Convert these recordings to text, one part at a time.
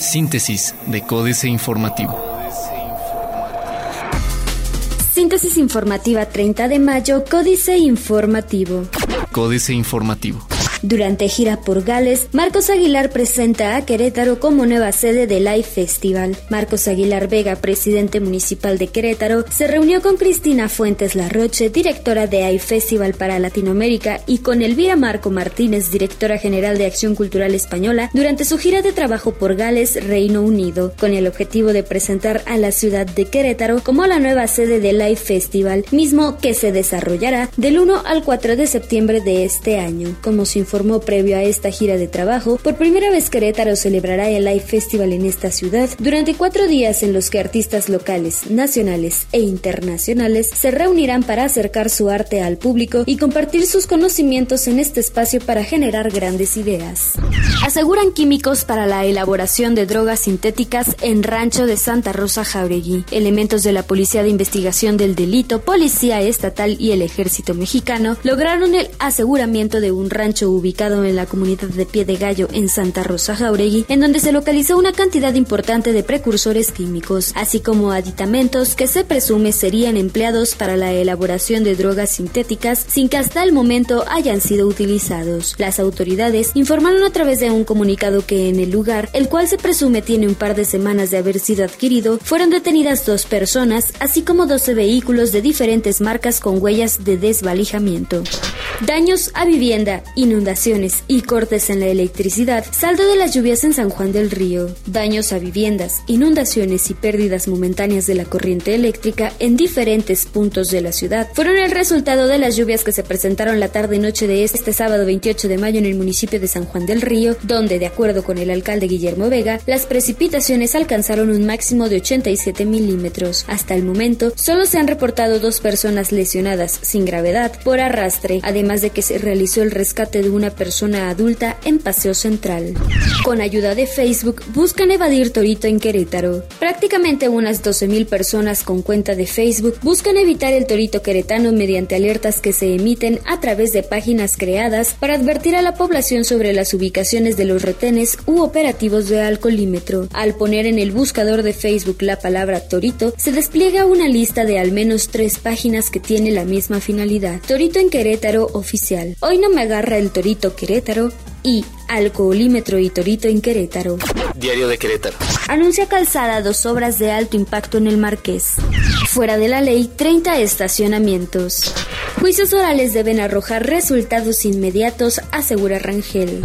Síntesis de Códice Informativo. Síntesis informativa 30 de mayo, Códice Informativo. Códice Informativo. Durante gira por Gales, Marcos Aguilar presenta a Querétaro como nueva sede del Live Festival. Marcos Aguilar Vega, presidente municipal de Querétaro, se reunió con Cristina Fuentes Larroche, directora de AI Festival para Latinoamérica, y con Elvira Marco Martínez, directora general de Acción Cultural Española, durante su gira de trabajo por Gales, Reino Unido, con el objetivo de presentar a la ciudad de Querétaro como la nueva sede del Live Festival, mismo que se desarrollará del 1 al 4 de septiembre de este año. Como informó previo a esta gira de trabajo, por primera vez Querétaro celebrará el Live Festival en esta ciudad durante cuatro días en los que artistas locales, nacionales e internacionales se reunirán para acercar su arte al público y compartir sus conocimientos en este espacio para generar grandes ideas. Aseguran químicos para la elaboración de drogas sintéticas en Rancho de Santa Rosa Jauregui. Elementos de la Policía de Investigación del Delito, Policía Estatal y el Ejército Mexicano lograron el aseguramiento de un rancho ubicado en la comunidad de Pie de Gallo en Santa Rosa Jauregui, en donde se localizó una cantidad importante de precursores químicos, así como aditamentos que se presume serían empleados para la elaboración de drogas sintéticas sin que hasta el momento hayan sido utilizados. Las autoridades informaron a través de un comunicado que en el lugar, el cual se presume tiene un par de semanas de haber sido adquirido, fueron detenidas dos personas, así como 12 vehículos de diferentes marcas con huellas de desvalijamiento. Daños a vivienda, inundaciones y cortes en la electricidad, saldo de las lluvias en San Juan del Río, daños a viviendas, inundaciones y pérdidas momentáneas de la corriente eléctrica en diferentes puntos de la ciudad fueron el resultado de las lluvias que se presentaron la tarde y noche de este sábado 28 de mayo en el municipio de San Juan del Río, donde, de acuerdo con el alcalde Guillermo Vega, las precipitaciones alcanzaron un máximo de 87 milímetros. Hasta el momento, solo se han reportado dos personas lesionadas sin gravedad por arrastre, además de que se realizó el rescate de una persona adulta en Paseo Central. Con ayuda de Facebook, buscan evadir Torito en Querétaro. Prácticamente unas 12.000 personas con cuenta de Facebook buscan evitar el Torito queretano mediante alertas que se emiten a través de páginas creadas para advertir a la población sobre las ubicaciones de los retenes u operativos de alcoholímetro. Al poner en el buscador de Facebook la palabra Torito, se despliega una lista de al menos tres páginas que tiene la misma finalidad. Torito en Querétaro oficial. Hoy no me agarra el torito Querétaro y alcoholímetro y torito en Querétaro. Diario de Querétaro. Anuncia calzada dos obras de alto impacto en el Marqués. Fuera de la ley, 30 estacionamientos. Juicios orales deben arrojar resultados inmediatos, asegura Rangel.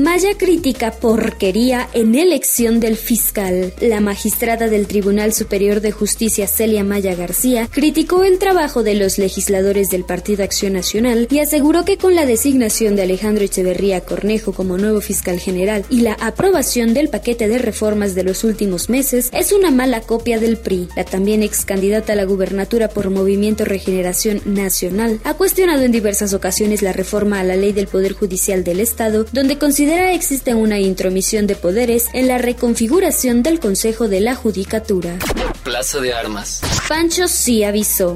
Maya crítica porquería en elección del fiscal. La magistrada del Tribunal Superior de Justicia, Celia Maya García, criticó el trabajo de los legisladores del Partido Acción Nacional y aseguró que con la designación de Alejandro Echeverría Cornejo como nuevo fiscal general y la aprobación del paquete de reformas de los últimos meses es una mala copia del PRI. La también ex candidata a la gubernatura por Movimiento Regeneración Nacional ha cuestionado en diversas ocasiones la reforma a la ley del Poder Judicial del Estado, donde considera existe una intromisión de poderes en la reconfiguración del Consejo de la Judicatura. Plaza de Armas. Pancho sí avisó.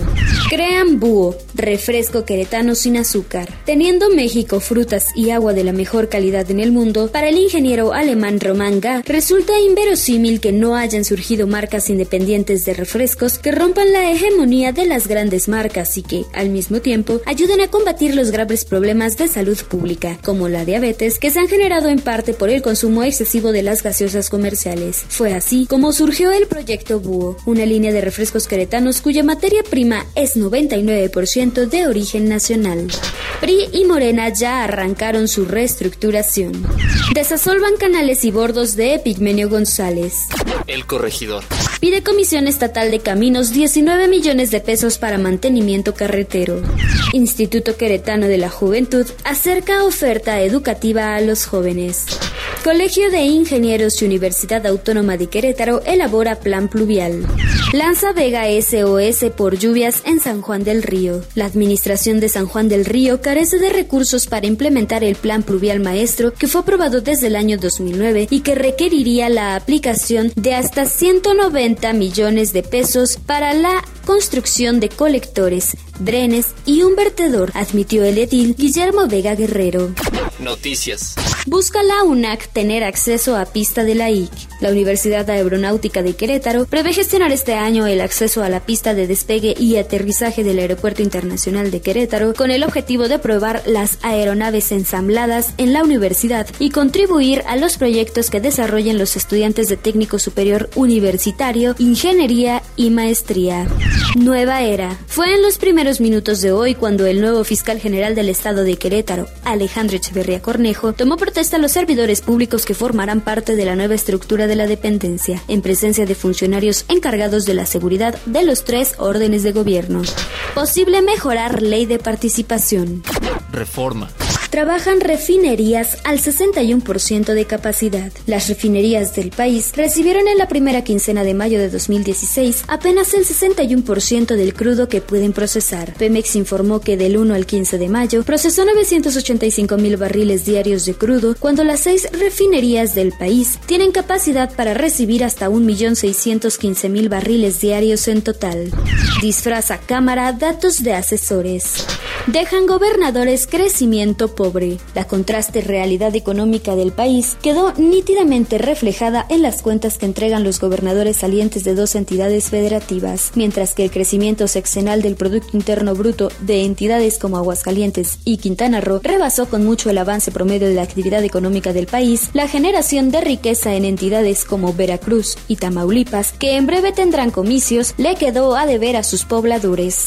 Crean búho, refresco queretano sin azúcar. Teniendo México frutas y agua de la mejor calidad en el mundo, para el ingeniero alemán Román Ga, resulta inverosímil que no hayan surgido marcas independientes de refrescos que rompan la hegemonía de las grandes marcas y que, al mismo tiempo, ayuden a combatir los graves problemas de salud pública, como la diabetes, que se han generado en parte por el consumo excesivo de las gaseosas comerciales. Fue así como surgió el proyecto Búho, una línea de refrescos queretanos cuya materia prima es 99% de origen nacional. PRI y Morena ya arrancaron su reestructuración. Desasolvan canales y bordos de Epigmenio González. El corregidor. Pide Comisión Estatal de Caminos 19 millones de pesos para mantenimiento carretero. Instituto Queretano de la Juventud acerca oferta educativa a los jóvenes. Colegio de Ingenieros y Universidad Autónoma de Querétaro elabora plan pluvial. Lanza Vega SOS por lluvias en San Juan del Río. La administración de San Juan del Río carece de recursos para implementar el plan pluvial maestro que fue aprobado desde el año 2009 y que requeriría la aplicación de hasta 190 millones de pesos para la construcción de colectores, drenes y un vertedor, admitió el edil Guillermo Vega Guerrero. Noticias. Busca la UNAC tener acceso a pista de la IC. La Universidad Aeronáutica de Querétaro prevé gestionar este año el acceso a la pista de despegue y aterrizaje del Aeropuerto Internacional de Querétaro con el objetivo de probar las aeronaves ensambladas en la universidad y contribuir a los proyectos que desarrollen los estudiantes de técnico superior universitario, ingeniería y maestría. Nueva era. Fue en los primeros minutos de hoy cuando el nuevo fiscal general del estado de Querétaro, Alejandro Echeverría Cornejo, tomó protesta a los servidores públicos que formarán parte de la nueva estructura de la dependencia, en presencia de funcionarios encargados de la seguridad de los tres órdenes de gobierno. Posible mejorar ley de participación. Reforma trabajan refinerías al 61% de capacidad. Las refinerías del país recibieron en la primera quincena de mayo de 2016 apenas el 61% del crudo que pueden procesar. Pemex informó que del 1 al 15 de mayo procesó 985 mil barriles diarios de crudo, cuando las seis refinerías del país tienen capacidad para recibir hasta 1.615.000 barriles diarios en total. Disfraza Cámara datos de asesores. Dejan gobernadores crecimiento La contraste realidad económica del país quedó nítidamente reflejada en las cuentas que entregan los gobernadores salientes de dos entidades federativas, mientras que el crecimiento sexenal del Producto Interno Bruto de entidades como Aguascalientes y Quintana Roo rebasó con mucho el avance promedio de la actividad económica del país, la generación de riqueza en entidades como Veracruz y Tamaulipas, que en breve tendrán comicios, le quedó a deber a sus pobladores.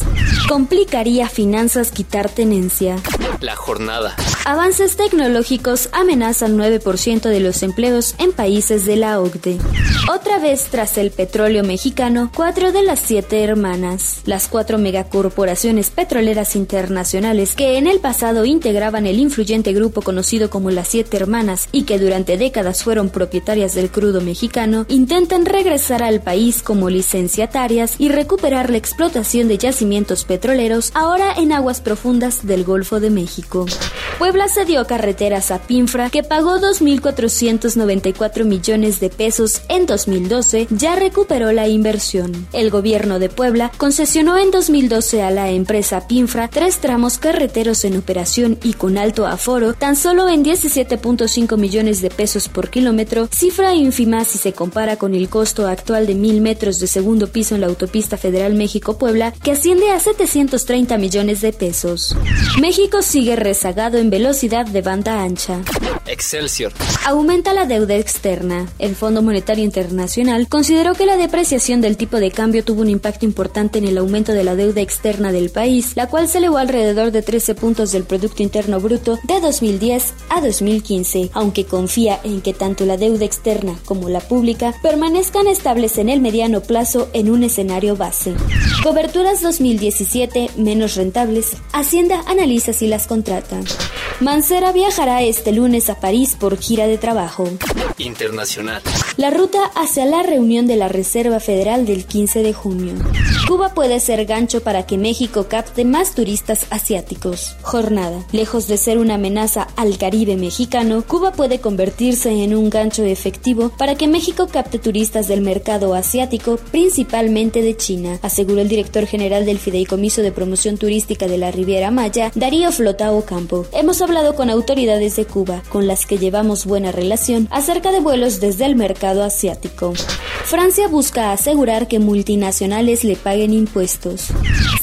Complicaría finanzas quitar tenencia. La jornada. Avances tecnológicos amenazan 9% de los empleos en países de la OCDE. Otra vez tras el petróleo mexicano, cuatro de las siete hermanas, las cuatro megacorporaciones petroleras internacionales que en el pasado integraban el influyente grupo conocido como las siete hermanas y que durante décadas fueron propietarias del crudo mexicano, intentan regresar al país como licenciatarias y recuperar la explotación de yacimientos petroleros ahora en aguas profundas del Golfo de México. Puebla cedió carreteras a Pinfra, que pagó 2.494 millones de pesos en 2012, ya recuperó la inversión. El gobierno de Puebla concesionó en 2012 a la empresa Pinfra tres tramos carreteros en operación y con alto aforo, tan solo en 17.5 millones de pesos por kilómetro, cifra ínfima si se compara con el costo actual de mil metros de segundo piso en la autopista federal México-Puebla, que asciende a 730 millones de pesos. México sigue rezagado en velocidad de banda ancha. Excelsior. Aumenta la deuda externa. El Fondo Monetario Internacional consideró que la depreciación del tipo de cambio tuvo un impacto importante en el aumento de la deuda externa del país, la cual se elevó alrededor de 13 puntos del Producto Interno Bruto de 2010 a 2015, aunque confía en que tanto la deuda externa como la pública permanezcan estables en el mediano plazo en un escenario base. Coberturas 2017 menos rentables. Hacienda analiza si las contrata. Mancera viajará este lunes a París por gira de trabajo. Internacional. La ruta hacia la reunión de la Reserva Federal del 15 de junio. Cuba puede ser gancho para que México capte más turistas asiáticos. Jornada. Lejos de ser una amenaza al Caribe mexicano, Cuba puede convertirse en un gancho efectivo para que México capte turistas del mercado asiático, principalmente de China, aseguró el director general del Fideicomiso de Promoción Turística de la Riviera Maya, Darío Flotao Campo. Hemos hablado con autoridades de Cuba, con las que llevamos buena relación, acerca de vuelos desde el mercado asiático. Francia busca asegurar que multinacionales le paguen impuestos.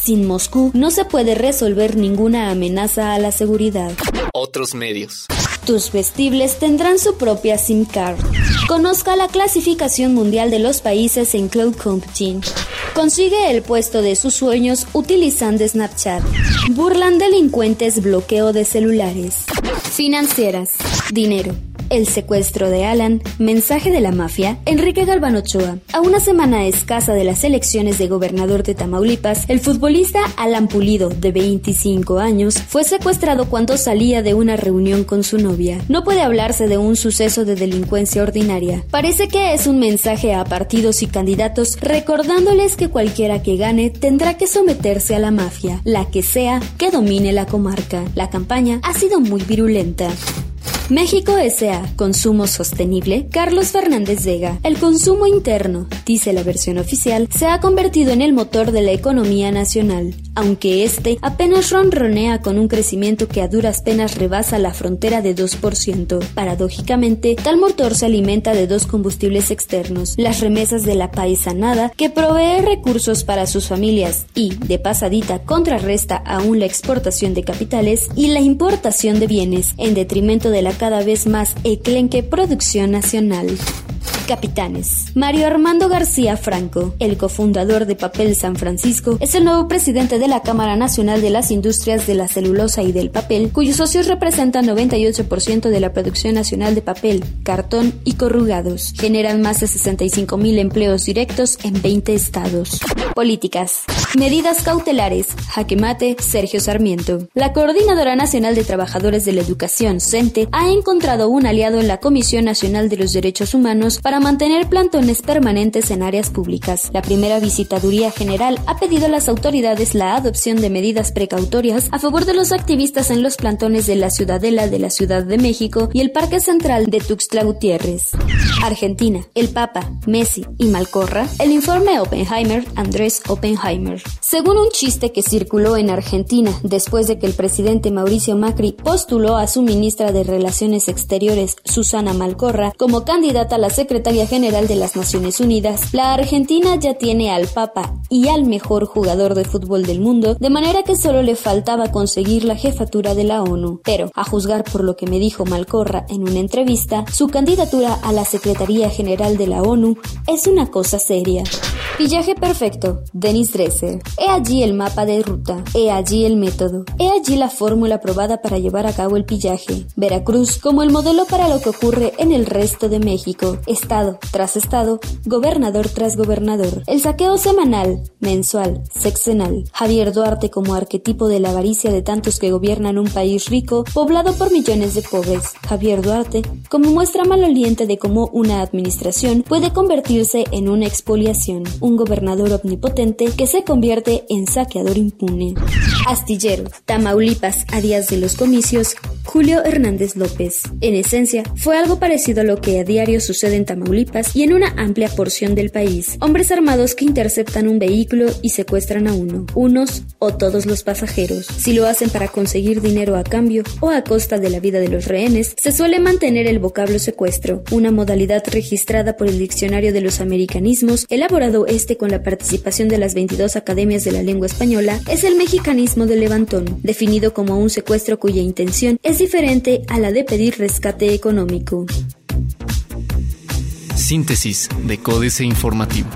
Sin Moscú no se puede resolver ninguna amenaza a la seguridad. Otros medios. Tus vestibles tendrán su propia SIM card. Conozca la clasificación mundial de los países en Cloud Computing. Consigue el puesto de sus sueños utilizando Snapchat. Burlan delincuentes bloqueo de celulares. Financieras. Dinero. El secuestro de Alan, mensaje de la mafia, Enrique Galván Ochoa. A una semana escasa de las elecciones de gobernador de Tamaulipas, el futbolista Alan Pulido, de 25 años, fue secuestrado cuando salía de una reunión con su novia. No puede hablarse de un suceso de delincuencia ordinaria. Parece que es un mensaje a partidos y candidatos recordándoles que cualquiera que gane tendrá que someterse a la mafia, la que sea que domine la comarca. La campaña ha sido muy virulenta. México S.A. Consumo Sostenible, Carlos Fernández Vega. El consumo interno, dice la versión oficial, se ha convertido en el motor de la economía nacional, aunque este apenas ronronea con un crecimiento que a duras penas rebasa la frontera de 2%. Paradójicamente, tal motor se alimenta de dos combustibles externos, las remesas de la paisanada, que provee recursos para sus familias y, de pasadita, contrarresta aún la exportación de capitales y la importación de bienes, en detrimento de la cada vez más eclenque producción nacional. Capitanes. Mario Armando García Franco, el cofundador de Papel San Francisco, es el nuevo presidente de la Cámara Nacional de las Industrias de la Celulosa y del Papel, cuyos socios representan 98% de la producción nacional de papel, cartón y corrugados. Generan más de 65 mil empleos directos en 20 estados. Políticas. Medidas cautelares. Jaque mate, Sergio Sarmiento. La Coordinadora Nacional de Trabajadores de la Educación, CENTE, ha encontrado un aliado en la Comisión Nacional de los Derechos Humanos para mantener plantones permanentes en áreas públicas. La primera visitaduría general ha pedido a las autoridades la adopción de medidas precautorias a favor de los activistas en los plantones de la Ciudadela de la Ciudad de México y el Parque Central de Tuxtla Gutiérrez. Argentina, el Papa, Messi y Malcorra, el informe Oppenheimer, Andrés Oppenheimer. Según un chiste que circuló en Argentina después de que el presidente Mauricio Macri postuló a su ministra de Relaciones Exteriores, Susana Malcorra, como candidata a la Secretaría General de las Naciones Unidas, la Argentina ya tiene al Papa y al mejor jugador de fútbol del mundo, de manera que solo le faltaba conseguir la jefatura de la ONU. Pero, a juzgar por lo que me dijo Malcorra en una entrevista, su candidatura a la Secretaría General de la ONU es una cosa seria. Pillaje perfecto, Denis Dresser. He allí el mapa de ruta, he allí el método, he allí la fórmula probada para llevar a cabo el pillaje. Veracruz como el modelo para lo que ocurre en el resto de México. Está tras estado, gobernador tras gobernador. El saqueo semanal, mensual, sexenal. Javier Duarte como arquetipo de la avaricia de tantos que gobiernan un país rico, poblado por millones de pobres. Javier Duarte como muestra maloliente de cómo una administración puede convertirse en una expoliación. Un gobernador omnipotente que se convierte en saqueador impune. Astillero, Tamaulipas, a días de los comicios, Julio Hernández López. En esencia, fue algo parecido a lo que a diario sucede en Tamaulipas y en una amplia porción del país. Hombres armados que interceptan un vehículo y secuestran a uno, unos o todos los pasajeros. Si lo hacen para conseguir dinero a cambio o a costa de la vida de los rehenes, se suele mantener el vocablo secuestro, una modalidad registrada por el Diccionario de los Americanismos, elaborado este con la participación de las 22 academias de la lengua española, es el mexicanismo del levantón, definido como un secuestro cuya intención es diferente a la de pedir rescate económico. Síntesis de Códice Informativo.